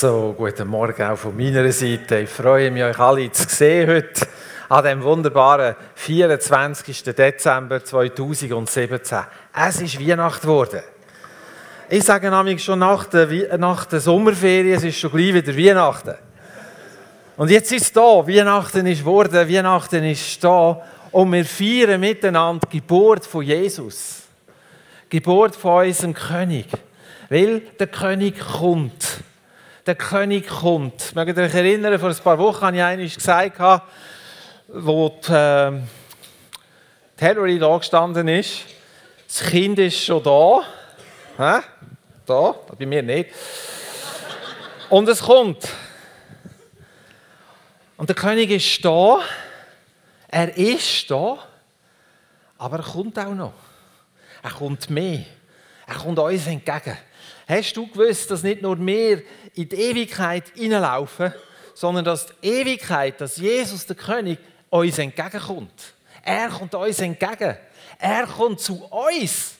So, guten Morgen auch von meiner Seite. Ich freue mich, euch alle zu sehen heute an dem wunderbaren 24. Dezember 2017. Es ist Weihnacht geworden. Ich sage nämlich schon nach der, nach der Sommerferien, es ist schon gleich wieder Weihnachten. Und jetzt ist es da, Weihnachten ist geworden, Weihnachten ist da und wir feiern miteinander die Geburt von Jesus. Die Geburt von unserem König. Weil der König kommt der König kommt. Mögt ihr euch erinnern, vor ein paar Wochen habe ich einmal gesagt, wo die, äh, die Hillary da gestanden ist. Das Kind ist schon da. Hä? Da, bei mir nicht. Und es kommt. Und der König ist da. Er ist da. Aber er kommt auch noch. Er kommt mehr. Er kommt uns entgegen. Hast du gewusst, dass nicht nur wir in die Ewigkeit hineinlaufen, sondern dass die Ewigkeit, dass Jesus, der König, uns entgegenkommt? Er kommt uns entgegen. Er kommt zu uns.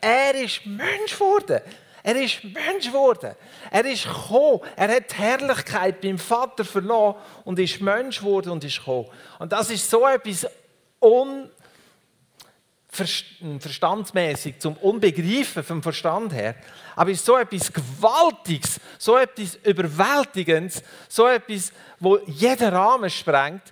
Er ist Mensch geworden. Er ist Mensch geworden. Er ist gekommen. Er hat die Herrlichkeit beim Vater verloren und ist Mensch geworden und ist gekommen. Und das ist so etwas un verstandsmäßig, zum Unbegreifen vom Verstand her. Aber ist so etwas Gewaltiges, so etwas Überwältigendes, so etwas, wo jeder Rahmen sprengt,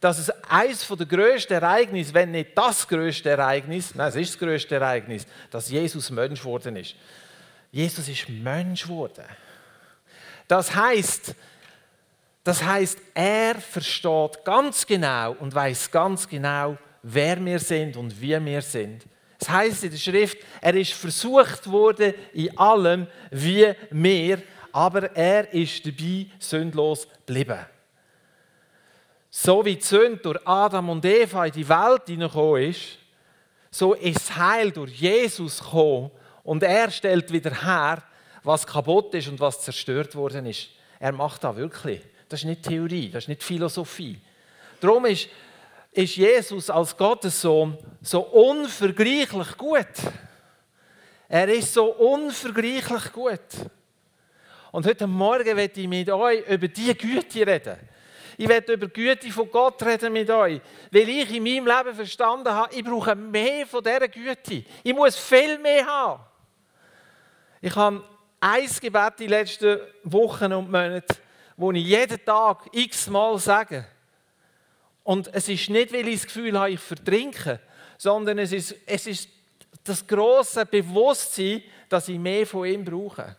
dass es eines der grössten Ereignisse, wenn nicht das grösste Ereignis, nein, es ist das grösste Ereignis, dass Jesus Mensch geworden ist. Jesus ist Mensch geworden. Das heißt, das heißt, er versteht ganz genau und weiß ganz genau, wer wir sind und wie wir sind. Es heißt in der Schrift, er ist versucht worden in allem wie wir, aber er ist dabei sündlos geblieben. So wie die Sünde durch Adam und Eva in die Welt hineingekommen ist, so ist Heil durch Jesus gekommen und er stellt wieder her, was kaputt ist und was zerstört worden ist. Er macht das wirklich. Das ist nicht Theorie, das ist nicht Philosophie. Darum ist ist Jesus als Gottessohn so unvergleichlich gut. Er ist so unvergleichlich gut. Und heute Morgen werde ich mit euch über diese Güte reden. Ich werde über die Güte von Gott reden mit euch, weil ich in meinem Leben verstanden habe, ich brauche mehr von dieser Güte. Ich muss viel mehr haben. Ich habe ein Gebet die letzten Wochen und Monate, wo ich jeden Tag x-mal sage. Und es ist nicht, weil ich das Gefühl habe, ich vertrinke, sondern es ist, es ist das große Bewusstsein, dass ich mehr von ihm brauche.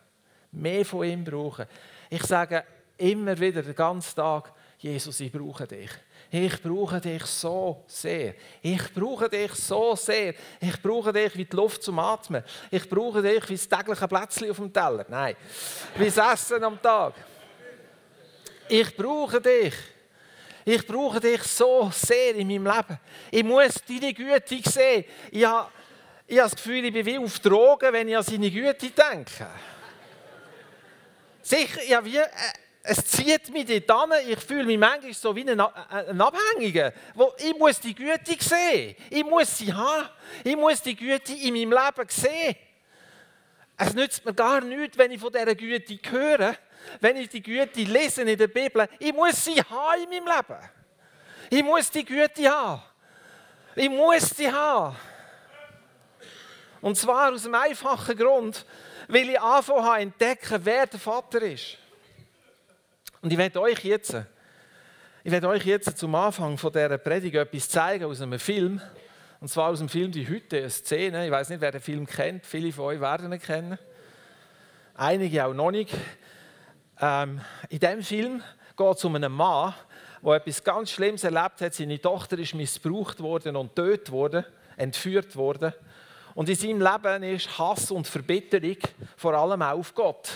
Mehr von ihm brauche. Ich sage immer wieder den ganzen Tag, Jesus, ich brauche dich. Ich brauche dich so sehr. Ich brauche dich so sehr. Ich brauche dich wie die Luft zum Atmen. Ich brauche dich wie das tägliche Plätzchen auf dem Teller. Nein, wie das Essen am Tag. Ich brauche dich. Ich brauche dich so sehr in meinem Leben. Ich muss deine Güte sehen. Ich habe, ich habe das Gefühl, ich bin wie auf Drogen, wenn ich an seine Güte denke. Sicher, ja, wie, äh, es zieht mich dort hin. Ich fühle mich manchmal so wie ein, äh, ein Abhängiger. Wo ich muss die Güte sehen. Ich muss sie haben. Ich muss die Güte in meinem Leben sehen. Es nützt mir gar nichts, wenn ich von dieser Güte höre wenn ich die Güte lese in der Bibel, ich muss sie haben in meinem Leben. Ich muss die Güte haben. Ich muss sie haben. Und zwar aus dem einfachen Grund, weil ich anfangen habe entdecken, wer der Vater ist. Und ich werde euch jetzt, ich werde euch jetzt zum Anfang von dieser Predigt etwas zeigen aus einem Film. Und zwar aus dem Film Die Hütte, eine Szene. Ich weiß nicht, wer den Film kennt. Viele von euch werden ihn kennen. Einige auch noch nicht. Ähm, in diesem Film geht es um einen Mann, der etwas ganz Schlimmes erlebt hat. Seine Tochter ist missbraucht worden und tötet worden, entführt worden. Und in seinem Leben ist Hass und Verbitterung vor allem auf Gott.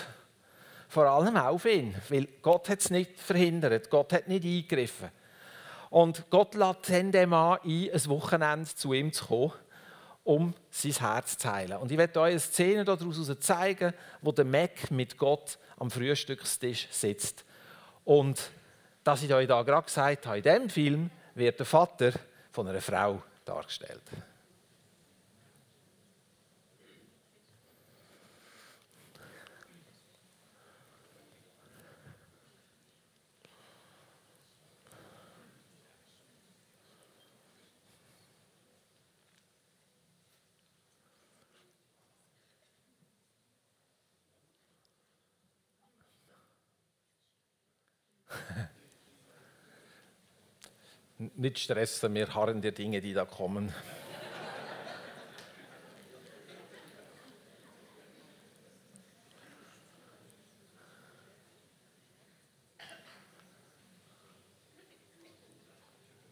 Vor allem auf ihn, weil Gott hat es nicht verhindert, Gott hat nicht eingegriffen. Und Gott lädt den Mann ein, ein Wochenende zu ihm zu kommen, um sein Herz zu heilen. Und ich werde euch eine Szene daraus zeigen, wo der Mac mit Gott am Frühstückstisch sitzt. Und dass ich euch da gerade gesagt habe, in diesem Film wird der Vater von einer Frau dargestellt. Nicht stressen, wir harren die Dinge, die da kommen.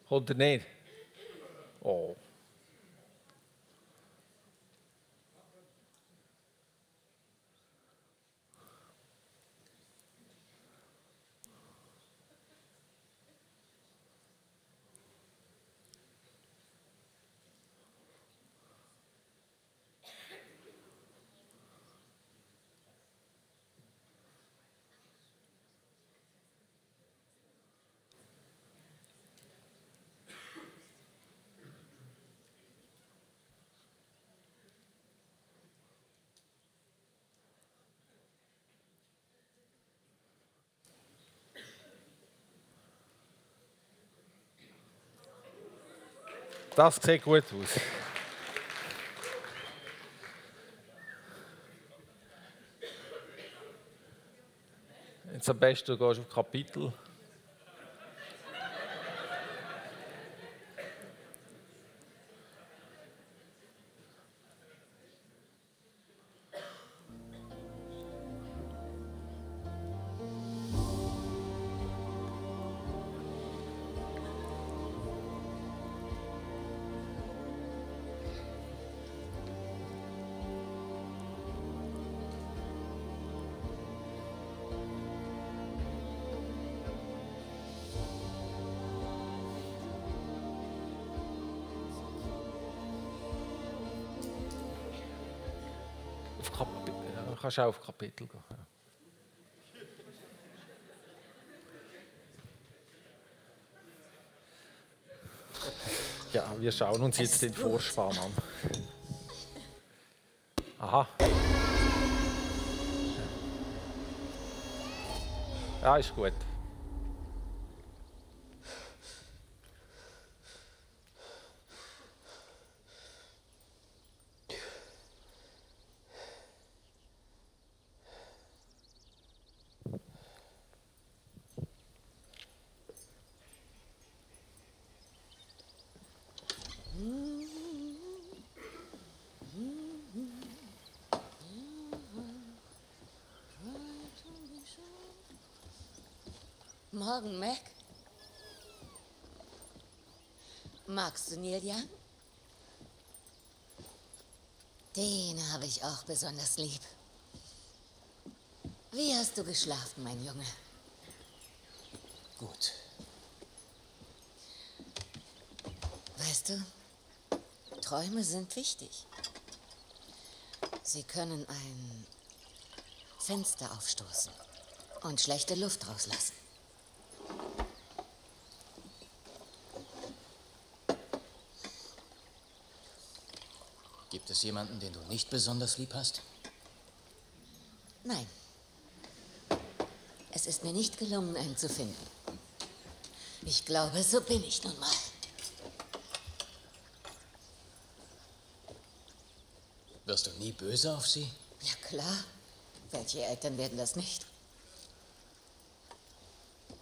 Oder nicht? Oh. Das sieht gut aus. Jetzt am besten du gehst auf Kapitel. Kannst auch auf Kapitel gehen. Ja. Wir schauen uns jetzt den Vorspann an. Aha. Ja, ist gut. Morgen, Mac. Magst du Neil Young? Den habe ich auch besonders lieb. Wie hast du geschlafen, mein Junge? Gut. Weißt du, Träume sind wichtig. Sie können ein Fenster aufstoßen und schlechte Luft rauslassen. Jemanden, den du nicht besonders lieb hast? Nein. Es ist mir nicht gelungen, einen zu finden. Ich glaube, so bin ich nun mal. Wirst du nie böse auf sie? Ja klar. Welche Eltern werden das nicht?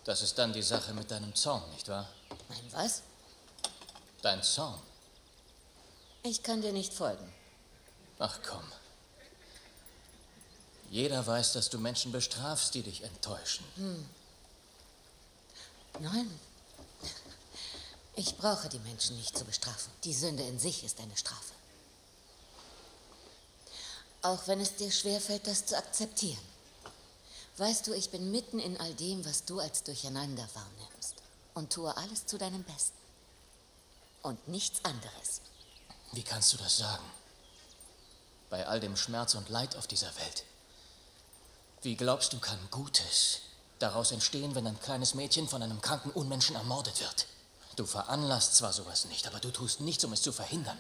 Das ist dann die Sache mit deinem Zorn, nicht wahr? Mein was? Dein Zorn. Ich kann dir nicht folgen. Ach komm. Jeder weiß, dass du Menschen bestrafst, die dich enttäuschen. Nein. Ich brauche die Menschen nicht zu bestrafen. Die Sünde in sich ist eine Strafe. Auch wenn es dir schwerfällt, das zu akzeptieren. Weißt du, ich bin mitten in all dem, was du als Durcheinander wahrnimmst. Und tue alles zu deinem Besten. Und nichts anderes. Wie kannst du das sagen? Bei all dem Schmerz und Leid auf dieser Welt. Wie glaubst du, kann Gutes daraus entstehen, wenn ein kleines Mädchen von einem kranken Unmenschen ermordet wird? Du veranlasst zwar sowas nicht, aber du tust nichts, um es zu verhindern.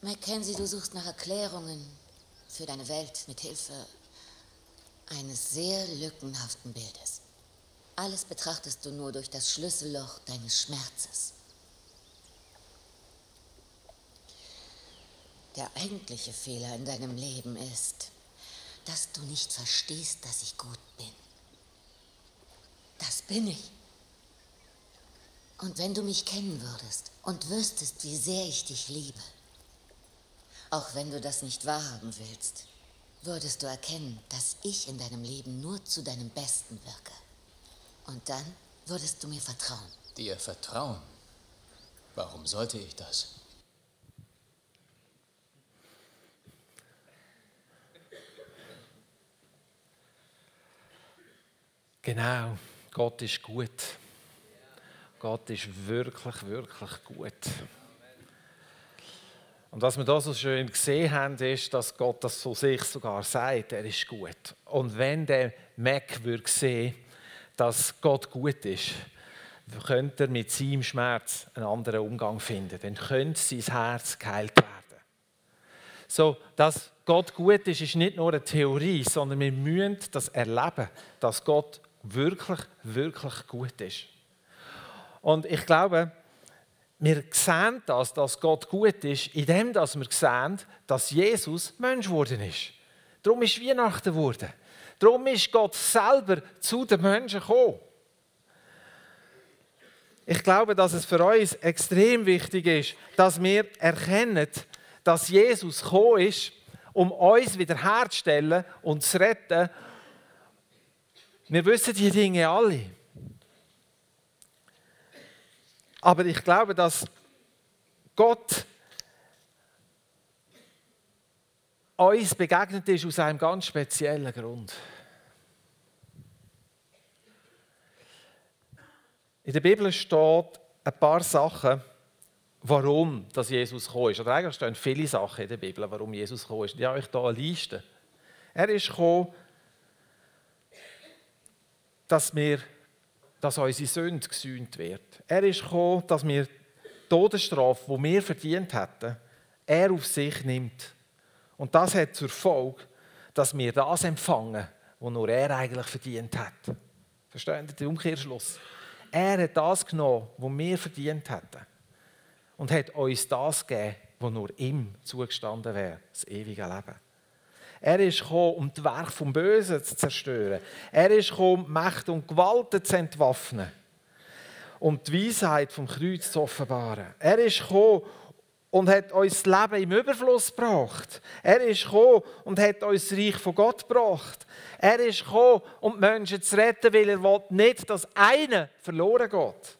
Mackenzie, du suchst nach Erklärungen für deine Welt mit Hilfe eines sehr lückenhaften Bildes. Alles betrachtest du nur durch das Schlüsselloch deines Schmerzes. Der eigentliche Fehler in deinem Leben ist, dass du nicht verstehst, dass ich gut bin. Das bin ich. Und wenn du mich kennen würdest und wüsstest, wie sehr ich dich liebe, auch wenn du das nicht wahrhaben willst, würdest du erkennen, dass ich in deinem Leben nur zu deinem Besten wirke. Und dann würdest du mir vertrauen. Dir vertrauen? Warum sollte ich das? Genau, Gott ist gut. Gott ist wirklich, wirklich gut. Und was wir da so schön gesehen haben, ist, dass Gott das so sich sogar sagt, er ist gut. Und wenn der Mac würde sehen, dass Gott gut ist, könnte er mit seinem Schmerz einen anderen Umgang finden. Dann könnte sein Herz geheilt werden. So, dass Gott gut ist, ist nicht nur eine Theorie, sondern wir müssen das erleben, dass Gott wirklich, wirklich gut ist. Und ich glaube, wir sehen das, dass Gott gut ist, indem wir sehen, dass Jesus Mensch geworden ist. Darum ist Weihnachten geworden. Darum ist Gott selber zu den Menschen gekommen. Ich glaube, dass es für uns extrem wichtig ist, dass wir erkennen, dass Jesus gekommen ist, um uns wiederherzustellen und zu retten wir wissen die Dinge alle. Aber ich glaube, dass Gott uns begegnet ist aus einem ganz speziellen Grund. In der Bibel steht ein paar Sachen, warum das Jesus gekommen ist. Oder eigentlich stehen viele Sachen in der Bibel, warum Jesus gekommen ist. Ich habe euch hier eine Liste. Er ist gekommen, dass, wir, dass unsere Sünde gesühnt wird. Er ist gekommen, dass wir die Todesstrafe, die wir verdient hätten, er auf sich nimmt. Und das hat zur Folge, dass wir das empfangen, was nur er eigentlich verdient hat. Verstehen Sie den Umkehrschluss? Er hat das genommen, was wir verdient hätten. Und hat uns das gegeben, was nur ihm zugestanden wäre, das ewige Leben. Er ist gekommen, um das Werk vom Bösen zu zerstören. Er ist gekommen, Macht und Gewalten zu entwaffnen. Um die Weisheit vom Kreuz zu offenbaren. Er ist gekommen und hat uns das Leben im Überfluss gebracht. Er ist gekommen und hat uns das Reich von Gott gebracht. Er ist gekommen, um die Menschen zu retten, weil er will nicht, dass einer verloren geht.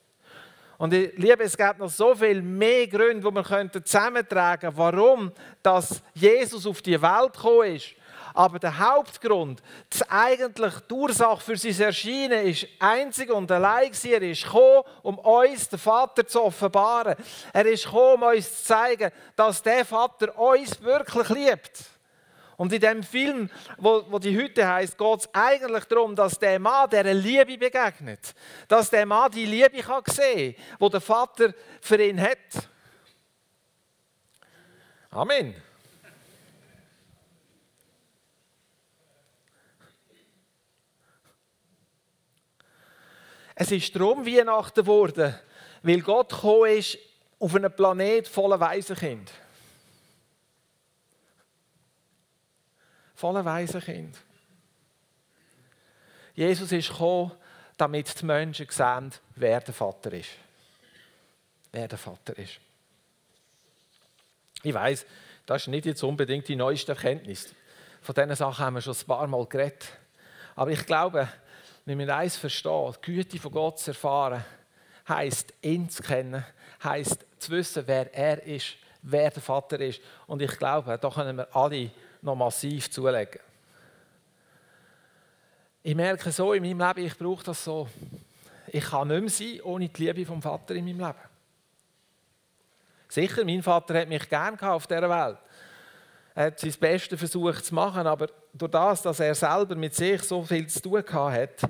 Und ich liebe, es gibt noch so viel mehr Gründe, die wir zusammentragen könnten, warum dass Jesus auf die Welt gekommen ist. Aber der Hauptgrund, das eigentlich die Ursache für sein Erscheinen, ist einzig und allein Er ist gekommen, um uns den Vater zu offenbaren. Er ist gekommen, um uns zu zeigen, dass der Vater uns wirklich liebt. Und in dem Film, wo, wo die Hütte heißt, geht es eigentlich darum, dass der Mann dieser Liebe begegnet. Dass der Mann die Liebe kann sehen kann, die der Vater für ihn hat. Amen. Es ist darum Weihnachten geworden, weil Gott gekommen ist auf einen Planet voller Waisenkind. Voller Waisenkind. Jesus ist gekommen, damit die Menschen sehen, wer der Vater ist. Wer der Vater ist. Ich weiß, das ist nicht jetzt unbedingt die neueste Erkenntnis. Von diesen Sachen haben wir schon ein paar Mal geredet. Aber ich glaube, wenn wir eins verstehen, die Güte von Gott zu erfahren, heisst, ihn zu kennen, heisst zu wissen, wer er ist, wer der Vater ist. Und ich glaube, da können wir alle noch massiv zulegen. Ich merke so in meinem Leben, ich brauche das so. Ich kann nicht mehr sein ohne die Liebe vom Vater in meinem Leben. Sicher, mein Vater hat mich gern auf dieser Welt. Er hat sein Bestes versucht zu machen, aber durch das, dass er selber mit sich so viel zu tun hat,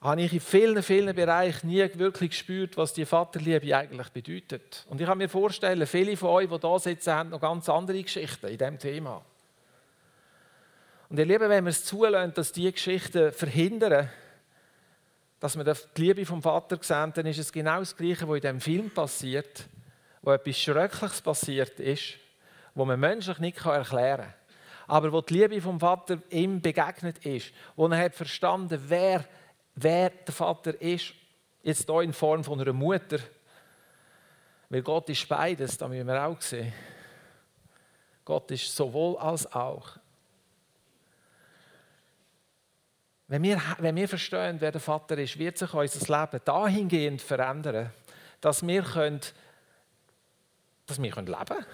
habe ich in vielen, vielen Bereichen nie wirklich gespürt, was die Vaterliebe eigentlich bedeutet. Und ich kann mir vorstellen, viele von euch, die hier sitzen, haben noch ganz andere Geschichten in diesem Thema. Und ihr Lieben, wenn wir es zulassen, dass diese Geschichten verhindern, dass wir die Liebe vom Vater sehen, dann ist es genau das Gleiche, was in diesem Film passiert, wo etwas Schreckliches passiert ist, wo man menschlich nicht erklären kann. Aber wo die Liebe vom Vater ihm begegnet ist, wo er hat verstanden, wer, wer der Vater ist, jetzt hier in Form von einer Mutter, weil Gott ist beides, da müssen wir auch sehen. Gott ist sowohl als auch. Wenn wir, wenn wir verstehen, wer der Vater ist, wird sich unser Leben dahingehend verändern, dass wir, können, dass wir können leben können.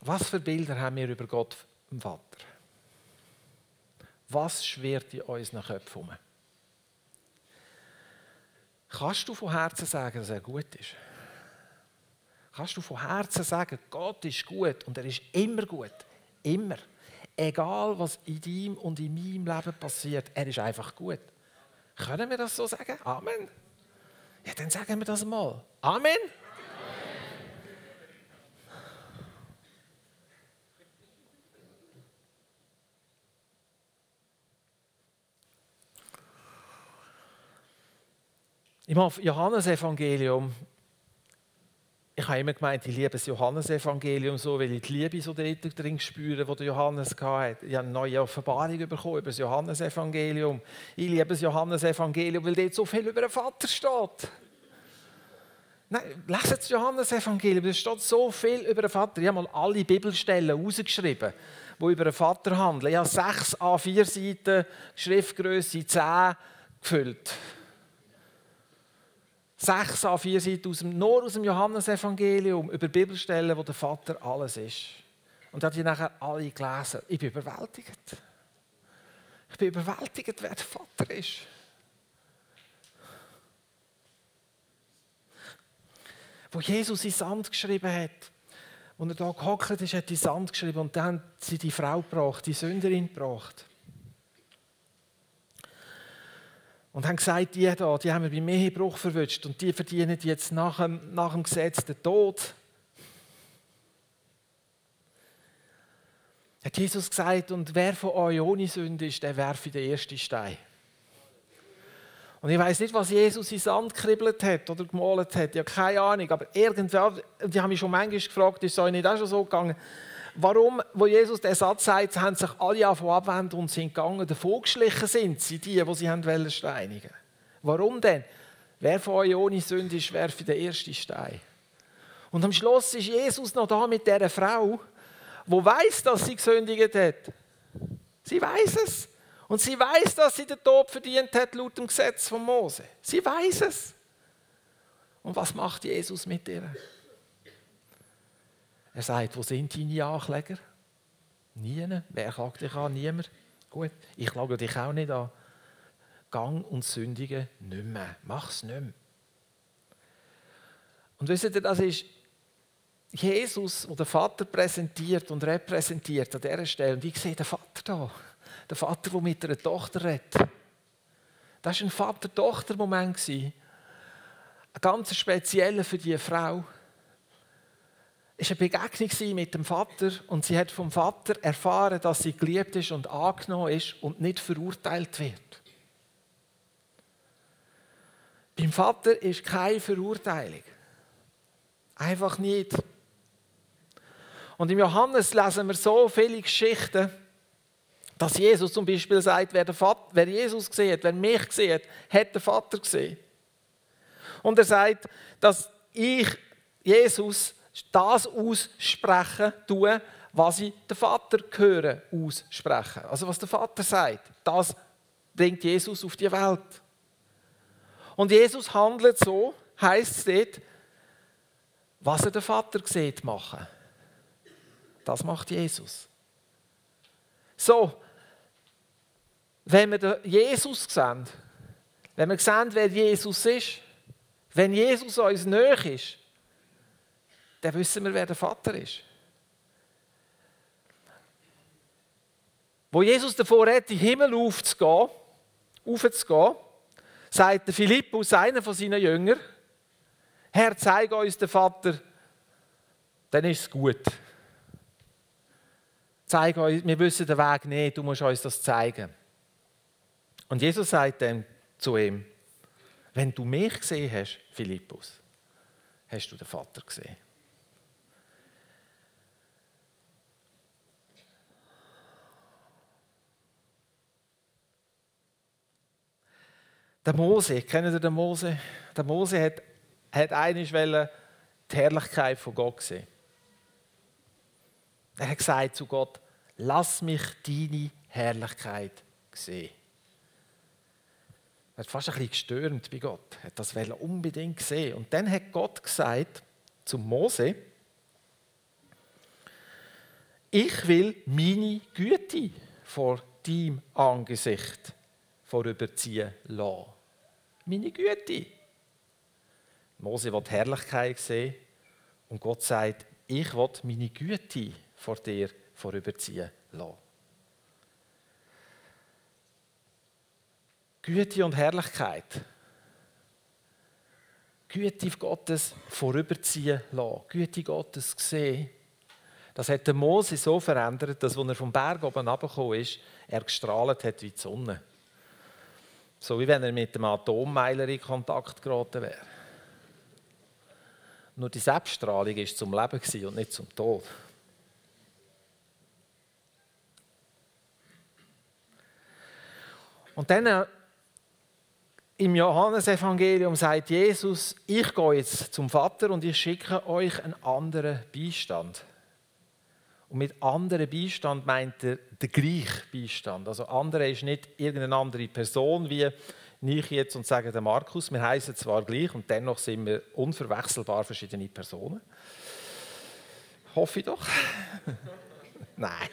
Was für Bilder haben wir über Gott, dem Vater? Was schwirrt in unseren Köpfen? Kannst du von Herzen sagen, dass er gut ist? Kannst du von Herzen sagen, Gott ist gut und er ist immer gut? Immer. Egal, was in deinem und in meinem Leben passiert, er ist einfach gut. Können wir das so sagen? Amen. Ja, dann sagen wir das mal. Amen. Im Johannesevangelium, ich habe immer gemeint, ich liebe das Johannesevangelium so, weil ich die Liebe so drin spüre, die Johannes hatte. Ich habe eine neue Offenbarung bekommen über das Johannesevangelium. Ich liebe das Johannesevangelium, weil dort so viel über den Vater steht. Nein, lesen das Johannesevangelium, da steht so viel über den Vater. Ich habe mal alle Bibelstellen rausgeschrieben, die über den Vater handeln. Ich habe sechs A4 Seiten, Schriftgröße 10 gefüllt sechs a vier Seiten aus dem, nur aus dem Johannesevangelium über Bibelstellen, wo der Vater alles ist. Und hat die nachher alle gelesen. Ich bin überwältigt. Ich bin überwältigt, wer der Vater ist. Wo Jesus in Sand geschrieben hat, und er da gehockt ist, hat in Sand geschrieben und dann hat sie die Frau gebracht, die Sünderin gebracht. Und haben gesagt, die da, die haben wir beim Ehebruch verwünscht und die verdienen jetzt nach dem, nach dem Gesetz den Tod. Hat Jesus gesagt, und wer von euch ohne Sünde ist, der werfe den ersten Stein. Und ich weiß nicht, was Jesus in Sand gekribbelt hat oder gemalt hat, ich habe keine Ahnung, aber irgendwer, die haben mich schon manchmal gefragt, ist es nicht auch schon so gegangen, warum, wo Jesus den Satz sagt, haben sich alle abwenden und sind gegangen, davon geschlichen sind sie, die, die sie haben wollen steinigen. Warum denn? Wer von euch ohne Sünde ist, werfe den ersten Stein. Und am Schluss ist Jesus noch da mit dieser Frau, wo weiß, dass sie gesündigt hat. Sie weiß es. Und sie weiß, dass sie den Tod verdient hat laut dem Gesetz von Mose. Sie weiß es. Und was macht Jesus mit ihr? Er sagt, wo sind deine Ankläger? Niemand. Wer klagt dich an? Niemand. Gut, ich klage dich auch nicht an. Gang und sündige nicht mehr. Mach es nicht mehr. Und wisst ihr, das ist Jesus, der den Vater präsentiert und repräsentiert an dieser Stelle. Und ich sehe den Vater da. Der Vater, der mit einer Tochter redet. Das war ein Vater-Tochter-Moment. Ein ganz spezieller für diese Frau ist eine Begegnung mit dem Vater und sie hat vom Vater erfahren, dass sie geliebt ist und angenommen ist und nicht verurteilt wird. Beim Vater ist keine Verurteilung. Einfach nicht. Und im Johannes lesen wir so viele Geschichten, dass Jesus zum Beispiel sagt, wer, Vater, wer Jesus sieht, wer mich sieht, hat den Vater gesehen. Und er sagt, dass ich, Jesus, das aussprechen tun, was ich den Vater höre aussprechen. Also was der Vater sagt, das bringt Jesus auf die Welt. Und Jesus handelt so, heißt es dort, was er den Vater sieht machen. Das macht Jesus. So, wenn wir Jesus sehen, wenn wir sehen, wer Jesus ist, wenn Jesus uns näher ist, dann wissen wir, wer der Vater ist. Wo Jesus davor hat, in den Himmel aufzugehen, aufzugehen, sagt Philippus, einer von seinen Jüngern, Herr, zeige uns den Vater, dann ist es gut. Zeig uns, wir wissen den Weg nicht, du musst uns das zeigen. Und Jesus sagt dann zu ihm, Wenn du mich gesehen hast, Philippus, hast du den Vater gesehen. Der Mose, kennen ihr den Mose? Der Mose hat, hat einmal die Herrlichkeit von Gott gesehen. Er hat gesagt zu Gott, lass mich deine Herrlichkeit sehen. Er hat fast ein bisschen gestürmt bei Gott, er hat das unbedingt gesehen. Und dann hat Gott gesagt zum Mose, ich will meine Güte vor deinem Angesicht vorüberziehen lassen. Meine Güte. Mose will die Herrlichkeit sehen und Gott sagt, ich will meine Güte vor dir vorüberziehen lassen. Güte und Herrlichkeit. Güte Gottes vorüberziehen lassen. Güte Gottes sehen. Das hat Mose so verändert, dass, als er vom Berg oben runtergekommen ist, er gestrahlt hat wie die Sonne. So wie wenn er mit dem Atommeiler in Kontakt geraten wäre. Nur die Selbststrahlung war zum Leben und nicht zum Tod. Und dann äh, im Johannesevangelium sagt Jesus, ich gehe jetzt zum Vater und ich schicke euch einen anderen Beistand. Und mit anderen Beistand meint er den gleichen Beistand. Also andere ist nicht irgendeine andere Person wie ich jetzt und sage der Markus. Wir heißen zwar gleich und dennoch sind wir unverwechselbar verschiedene Personen. Hoffe ich doch. Nein.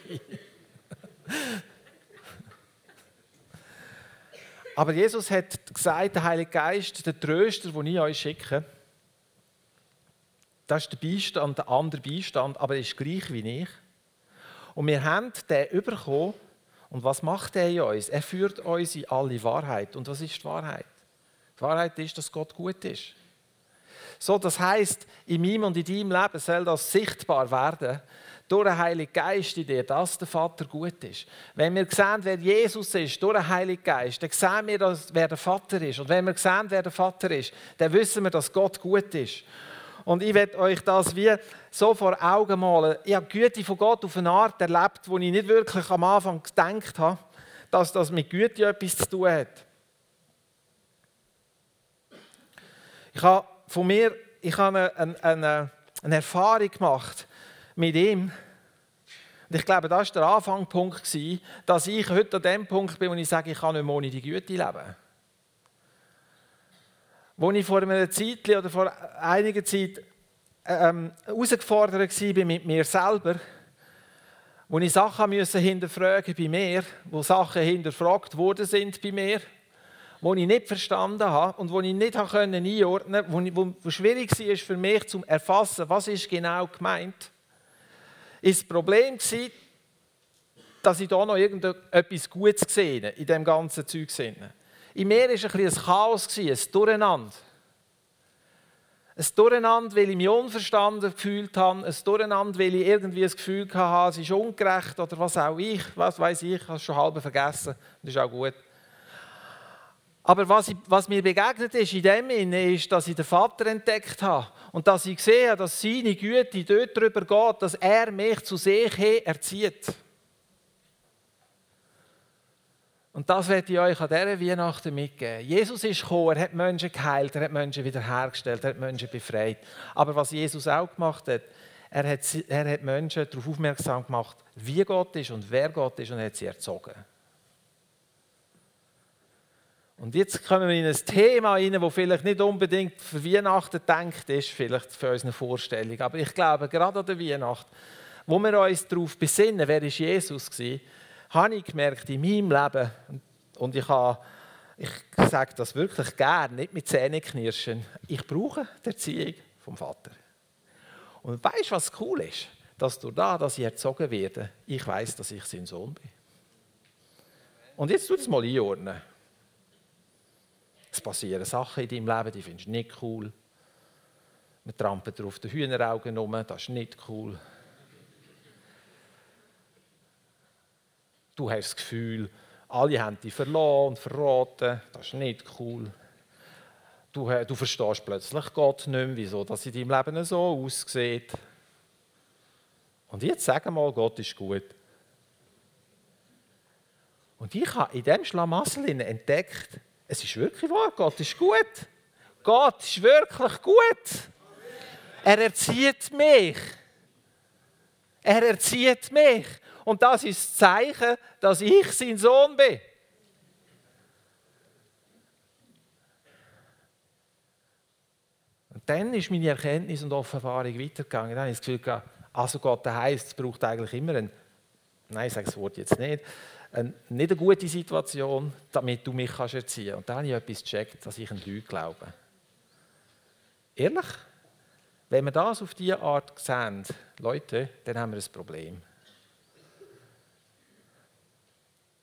Aber Jesus hat gesagt, der Heilige Geist, der Tröster, den ich euch schicke, das ist der Beistand, der andere Beistand, aber er ist gleich wie ich. Und wir haben den bekommen. Und was macht er in uns? Er führt uns in alle Wahrheit. Und was ist die Wahrheit? Die Wahrheit ist, dass Gott gut ist. So, das heißt, in meinem und in deinem Leben soll das sichtbar werden, durch den Heiligen Geist in dir, dass der Vater gut ist. Wenn wir sehen, wer Jesus ist, durch den Heiligen Geist, dann sehen wir, wer der Vater ist. Und wenn wir sehen, wer der Vater ist, dann wissen wir, dass Gott gut ist. Und ich werde euch das wie so vor Augen malen. Ich habe die Güte von Gott auf eine Art erlebt, wo ich nicht wirklich am Anfang gedacht habe, dass das mit Güte etwas zu tun hat. Ich habe von mir ich habe eine, eine, eine Erfahrung gemacht mit ihm. Und ich glaube, das war der Anfangspunkt, dass ich heute an dem Punkt bin, wo ich sage, ich kann nicht mehr ohne die Güte leben. Wo ich vor einer Zeit oder vor einiger Zeit ähm, herausgefordert war mit mir selber, wo ich Sachen müssen hinterfragen bei mir, wo Sachen hinterfragt worden sind bei mir, wo ich nicht verstanden habe und wo ich nicht einordnen konnte, wo, wo schwierig war für mich zu erfassen, was ist genau gemeint, ist das Problem gewesen, dass ich da noch irgendetwas Gutes gesehen in dem ganzen Zeug. In mir war ein, ein Chaos, ein Durcheinander. Ein Durcheinander, weil ich mich unverstanden gefühlt habe, ein Durcheinander, weil ich irgendwie das Gefühl hatte, es ist ungerecht oder was auch ich, was weiß ich, ich habe es schon halb vergessen, das ist auch gut. Aber was, ich, was mir begegnet ist in dem Sinne, ist, dass ich den Vater entdeckt habe und dass ich sehe, dass seine Güte dort darüber geht, dass er mich zu sich erzieht. Und das werde ich euch an dieser Weihnachten mitgeben. Jesus ist gekommen, er hat Menschen geheilt, er hat Menschen wiederhergestellt, er hat Menschen befreit. Aber was Jesus auch gemacht hat, er hat, er hat Menschen darauf aufmerksam gemacht, wie Gott ist und wer Gott ist und er hat sie erzogen. Und jetzt kommen wir in ein Thema rein, das vielleicht nicht unbedingt für Weihnachten denkt ist, vielleicht für unsere Vorstellung. Aber ich glaube, gerade an der Weihnacht, wo wir uns darauf besinnen, wer ist Jesus war, habe ich gemerkt in meinem Leben, und ich, habe, ich sage das wirklich gerne, nicht mit Zähneknirschen, ich brauche die Erziehung vom Vater. Und weißt du, was cool ist? Dass durch das, dass ich erzogen werde, ich weiß, dass ich sein Sohn bin. Und jetzt tut es mal einordnen. Es passieren Sachen in deinem Leben, die findest du nicht cool. Man trampelt auf den Hühneraugen rum, das ist nicht cool. Du hast das Gefühl, alle haben dich verloren und verraten. Das ist nicht cool. du, du verstehst plötzlich Gott nicht mehr, wieso dass in deinem Leben so aussieht. Und jetzt sag mal, Gott ist gut. Und ich habe in diesem Schlamassel entdeckt, es ist wirklich wahr, Gott ist gut. Gott ist wirklich gut. Er erzieht mich. Er erzieht mich. Und das ist das Zeichen, dass ich sein Sohn bin. Und dann ist meine Erkenntnis und Offenbarung weitergegangen. Dann habe ich das Gefühl, also Gott heisst, es braucht eigentlich immer einen, nein, ich sage das Wort jetzt nicht, eine, nicht eine gute Situation, damit du mich kannst erziehen kannst. Und dann habe ich etwas gecheckt, dass ich an Leute glaube. Ehrlich? Wenn wir das auf diese Art sehen, Leute, dann haben wir ein Problem.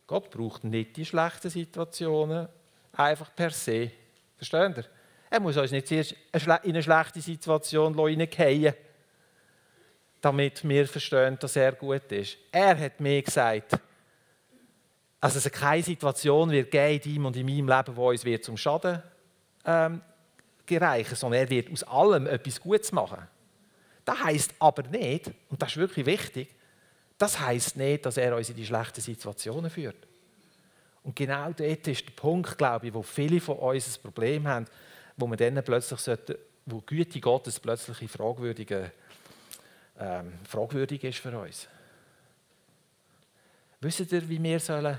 Gott braucht nicht die schlechten Situationen einfach per se. Versteht ihr? Er muss uns nicht zuerst in eine schlechte Situation hineingehen, damit wir verstehen, dass er gut ist. Er hat mir gesagt, also es keine Situation wird geben in ihm und in meinem Leben, wo uns wird zum Schaden ähm, gereichen, sondern er wird aus allem etwas Gutes machen. Das heißt aber nicht, und das ist wirklich wichtig, das heißt nicht, dass er uns in die schlechten Situationen führt. Und genau dort ist der Punkt, glaube ich, wo viele von uns ein Problem haben, wo man dann plötzlich sollte, wo Güte Gottes plötzlich fragwürdige, ähm, fragwürdig ist für uns. Wisst ihr, wie wir sollen,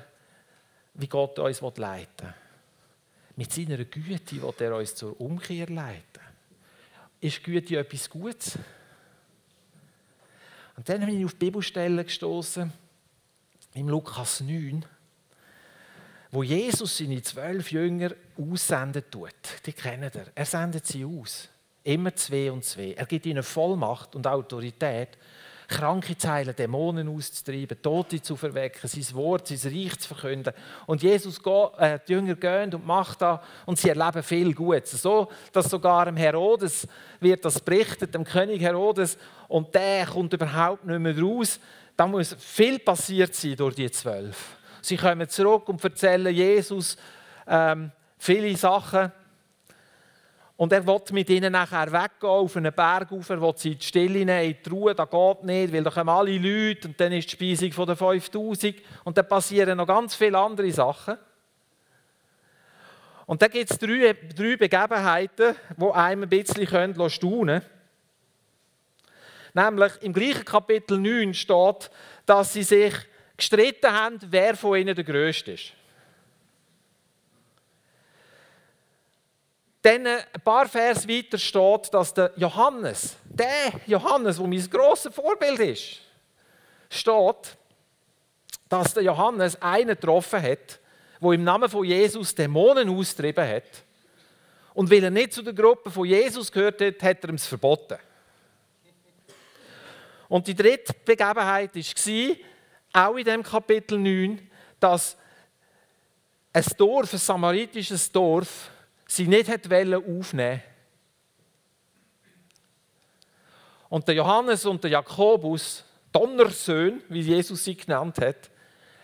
wie Gott uns leiten will? Mit seiner Güte will er uns zur Umkehr leiten. Ist Güte etwas Gutes? Und dann bin ich auf Bibelstellen gestoßen im Lukas 9, wo Jesus seine zwölf Jünger aussenden tut. Die kennen er. Er sendet sie aus. Immer zwei und zwei. Er gibt ihnen Vollmacht und Autorität, Kranke zu heilen, Dämonen auszutreiben, Tote zu verwecken, sein Wort, sein Reich zu verkünden. Und Jesus, äh, die Jünger gehen und macht das und sie erleben viel Gutes. So, dass sogar dem Herodes wird das berichtet, dem König Herodes, und der kommt überhaupt nicht mehr raus. Da muss viel passiert sein durch die zwölf. Sie kommen zurück und erzählen Jesus ähm, viele Sachen. Und er will mit ihnen nachher weggehen, auf einen Berg rauf, er will sie in die Stille nehmen, in die Ruhe, das geht nicht, weil da kommen alle Leute und dann ist die Speisung von den 5000 und dann passieren noch ganz viele andere Sachen. Und dann gibt es drei, drei Begebenheiten, die einem ein bisschen staunen können. Nämlich im gleichen Kapitel 9 steht, dass sie sich gestritten haben, wer von ihnen der Größte ist. Dann ein paar Vers weiter steht, dass der Johannes, der Johannes, der mein grosses Vorbild ist, steht, dass der Johannes einen getroffen hat, wo im Namen von Jesus Dämonen austrieben hat. Und weil er nicht zu der Gruppe von Jesus gehört hat, hat er ihm es verboten. Und die dritte Begebenheit war, auch in dem Kapitel 9, dass ein Dorf, ein samaritisches Dorf, sie nicht aufnehmen wollte. Und der Johannes und der Jakobus, Donnersöhne, wie Jesus sie genannt hat,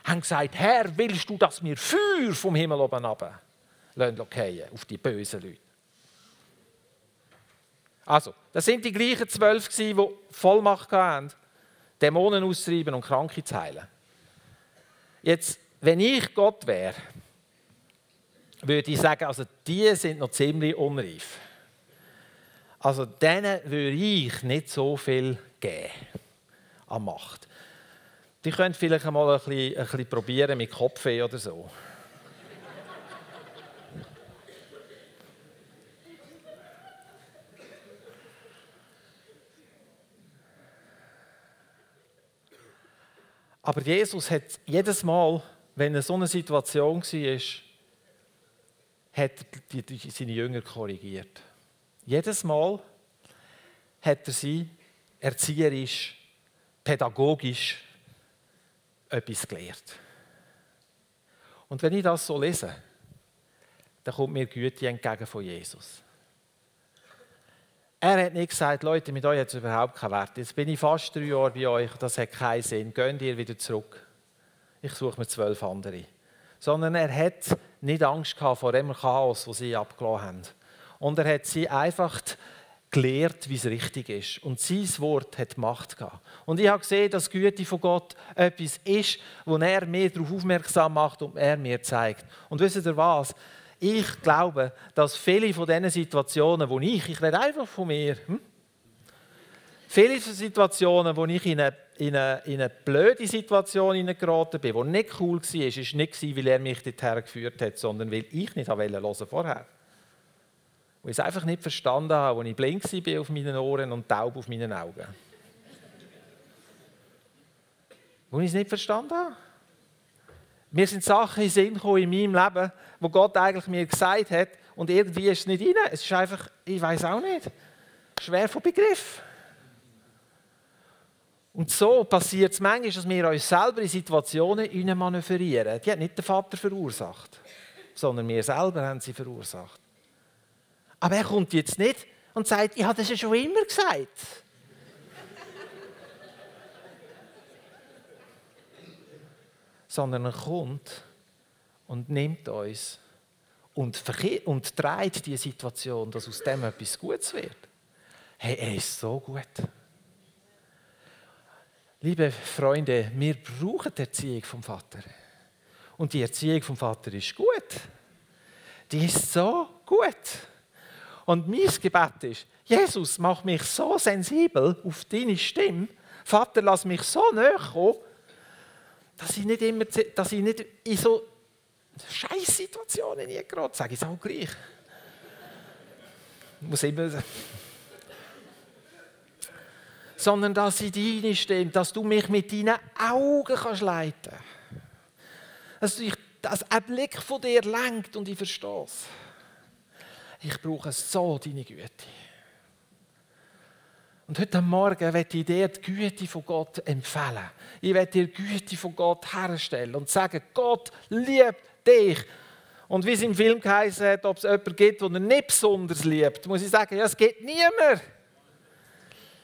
haben gesagt, Herr, willst du, dass wir Feuer vom Himmel oben runter auf die bösen Leute? Also, das sind die gleichen zwölf, die Vollmacht hatten, Dämonen austreiben und Kranke zu heilen. Jetzt, wenn ich Gott wäre, würde ich sagen, also die sind noch ziemlich unreif. Also denen würde ich nicht so viel geben an Macht. Die könnt vielleicht mal ein bisschen, ein bisschen probieren mit Kopfweh oder so. Aber Jesus hat jedes Mal, wenn er so eine Situation war, hat die, seine Jünger korrigiert. Jedes Mal hat er sie erzieherisch, pädagogisch etwas gelehrt. Und wenn ich das so lese, dann kommt mir Güte entgegen von Jesus. Er hat nicht gesagt, Leute, mit euch hat es überhaupt keinen Wert. Jetzt bin ich fast drei Jahre bei euch, das hat keinen Sinn. Geht ihr wieder zurück. Ich suche mir zwölf andere. Sondern er hat nicht Angst vor dem Chaos, das sie abgelassen haben. Und er hat sie einfach gelehrt, wie es richtig ist. Und sein Wort hat Macht gehabt. Und ich habe gesehen, dass die Güte von Gott etwas ist, wo er mir darauf aufmerksam macht und er mir zeigt. Und wisst ihr was? Ich glaube, dass viele von diesen Situationen, wo ich, ich rede einfach von mir, hm? viele Situationen, wo ich in eine, in eine, in eine blöde Situation geraten bin, die nicht cool war, war nicht, weil er mich dorthin geführt hat, sondern weil ich nicht hören wollte vorher wo ich es einfach nicht verstanden habe, wo ich blind war auf meinen Ohren und taub auf meinen Augen. wo ich es nicht verstanden habe. Mir sind Sachen in Sinn gekommen in meinem Leben, wo Gott eigentlich mir gesagt hat, und irgendwie ist es nicht rein. Es ist einfach, ich weiß auch nicht, schwer von Begriff. Und so passiert es manchmal, dass wir uns selber in Situationen manövrieren. Die hat nicht der Vater verursacht, sondern wir selber haben sie verursacht. Aber er kommt jetzt nicht und sagt, ich habe das ja schon immer gesagt. Sondern er kommt und nimmt uns und, und dreht die Situation, dass aus dem etwas Gutes wird. Hey, er ist so gut. Liebe Freunde, wir brauchen die Erziehung vom Vater. Und die Erziehung vom Vater ist gut. Die ist so gut. Und mein Gebet ist, Jesus, mach mich so sensibel auf deine Stimme. Vater, lass mich so näher kommen, dass ich nicht immer, dass ich nicht in so Scheißsituationen nie gerate. Sage ich es auch gleich. Ich muss immer sondern dass ich deine Stimme, dass du mich mit deinen Augen kannst leiten kannst. Dass, dass ein Blick von dir lenkt und ich verstehe es ich brauche so deine Güte. Und heute Morgen werde ich dir die Güte von Gott empfehlen. Ich werde dir die Güte von Gott herstellen und sagen, Gott liebt dich. Und wie es im Film geheißen hat, ob es jemanden gibt, den er nicht besonders liebt, muss ich sagen, ja, es gibt niemand.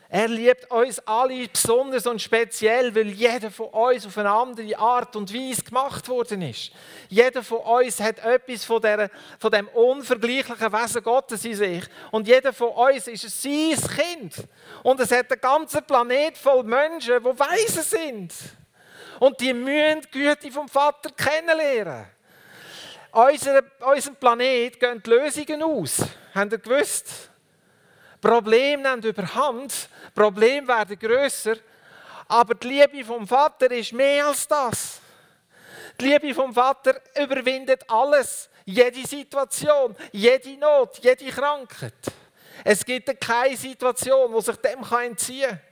Er liebt uns alle besonders und speziell, weil jeder von uns auf eine andere Art und Weise gemacht worden ist. Jeder von uns hat etwas von, der, von dem unvergleichlichen Wesen Gottes in sich. Und jeder von uns ist sein Kind. Und es hat einen ganzen Planet voll Menschen, die weise sind. Und die müssen die Güte vom Vater kennenlernen. Unser, unserem Planet gehen die Lösungen aus. Habt ihr gewusst? Probleme nehmen überhand, Probleme werden grösser, aber die Liebe vom Vater ist mehr als das. Die Liebe vom Vater überwindet alles, jede Situation, jede Not, jede Krankheit. Es gibt keine Situation, wo sich dem entziehen kann.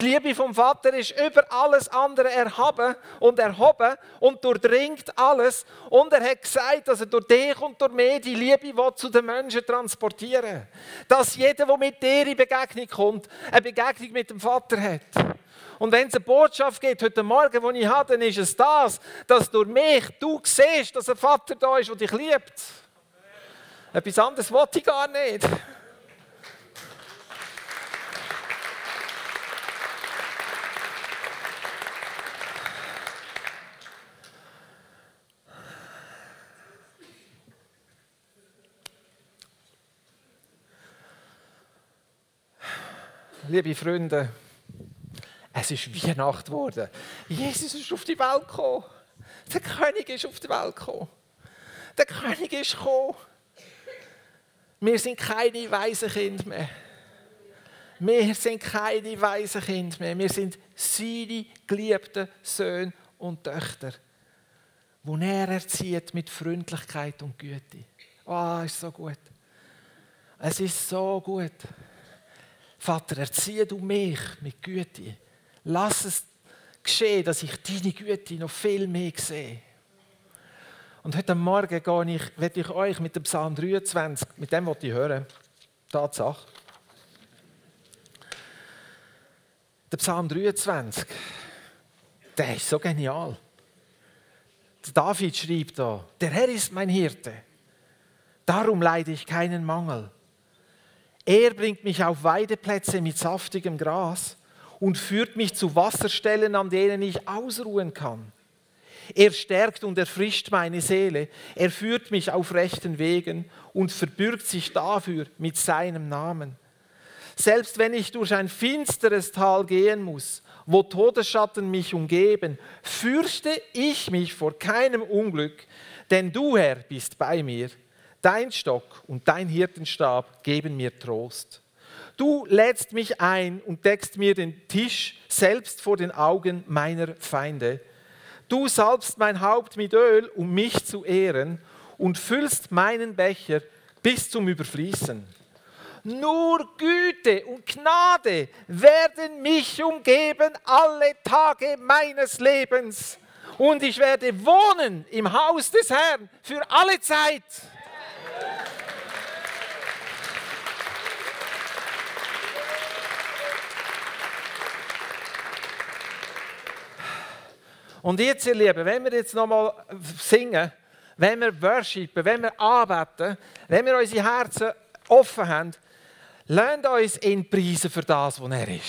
Die Liebe vom Vater ist über alles andere erhaben und erhoben und durchdringt alles. Und er hat gesagt, dass er durch dich und durch mich die Liebe zu den Menschen transportieren will. Dass jeder, der mit dir in Begegnung kommt, eine Begegnung mit dem Vater hat. Und wenn es eine Botschaft gibt heute Morgen, die ich habe, dann ist es das, dass durch mich du siehst, dass ein Vater da ist, der dich liebt. Etwas anderes wollte ich gar nicht. Liebe Freunde, es ist Weihnacht geworden. Jesus ist auf die Welt gekommen. Der König ist auf die Welt gekommen. Der König ist gekommen. Wir sind keine weisen Kinder mehr. Wir sind keine weisen Kinder mehr. Wir sind seine geliebten Söhne und Töchter, wo er erzieht mit Freundlichkeit und Güte. Ah, oh, ist so gut. Es ist so gut. Vater, erziehe du mich mit Güte. Lass es geschehen, dass ich deine Güte noch viel mehr sehe. Und heute Morgen gehe ich, werde ich euch mit dem Psalm 23, mit dem, was ich höre, Tatsache. Der Psalm 23, der ist so genial. David schrieb da, der Herr ist mein Hirte, darum leide ich keinen Mangel. Er bringt mich auf Weideplätze mit saftigem Gras und führt mich zu Wasserstellen, an denen ich ausruhen kann. Er stärkt und erfrischt meine Seele. Er führt mich auf rechten Wegen und verbürgt sich dafür mit seinem Namen. Selbst wenn ich durch ein finsteres Tal gehen muss, wo Todesschatten mich umgeben, fürchte ich mich vor keinem Unglück, denn du, Herr, bist bei mir. Dein Stock und dein Hirtenstab geben mir Trost. Du lädst mich ein und deckst mir den Tisch selbst vor den Augen meiner Feinde. Du salbst mein Haupt mit Öl, um mich zu ehren, und füllst meinen Becher bis zum Überfließen. Nur Güte und Gnade werden mich umgeben alle Tage meines Lebens. Und ich werde wohnen im Haus des Herrn für alle Zeit. Und jetzt, ihr Lieben, wenn wir jetzt nochmal singen, wenn wir worshipen, wenn wir anbeten, wenn wir unsere Herzen offen haben, lasst uns ihn preisen für das, was er ist.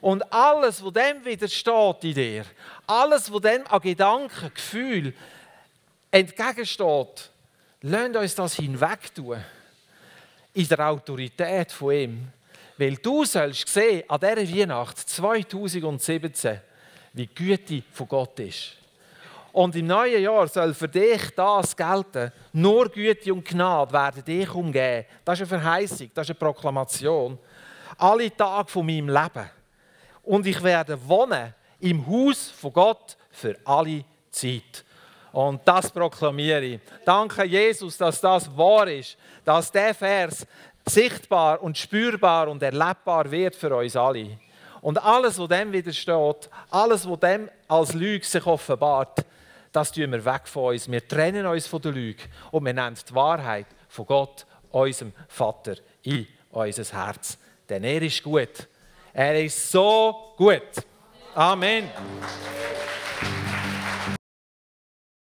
Und alles, was dem widersteht in dir, alles, was dem an Gedanken, Gefühl entgegensteht, lasst uns das hinweg tun. In der Autorität von ihm. Weil du sollst sehen, an dieser Weihnacht 2017, wie Güte von Gott ist. Und im neuen Jahr soll für dich das gelten. Nur Güte und Gnade werden dich umgehen. Das ist eine Verheißung, das ist eine Proklamation. Alle Tage von meinem Leben. Und ich werde wohnen im Haus von Gott für alle Zeit. Und das proklamiere ich. Danke, Jesus, dass das wahr ist, dass der Vers sichtbar und spürbar und erlebbar wird für uns alle. Und alles, was dem widersteht, alles, was dem als Lüge sich offenbart, das tun wir weg von uns. Wir trennen uns von der Lüge und wir nennen die Wahrheit von Gott, unserem Vater, in unser Herz. Denn er ist gut. Er ist so gut. Amen.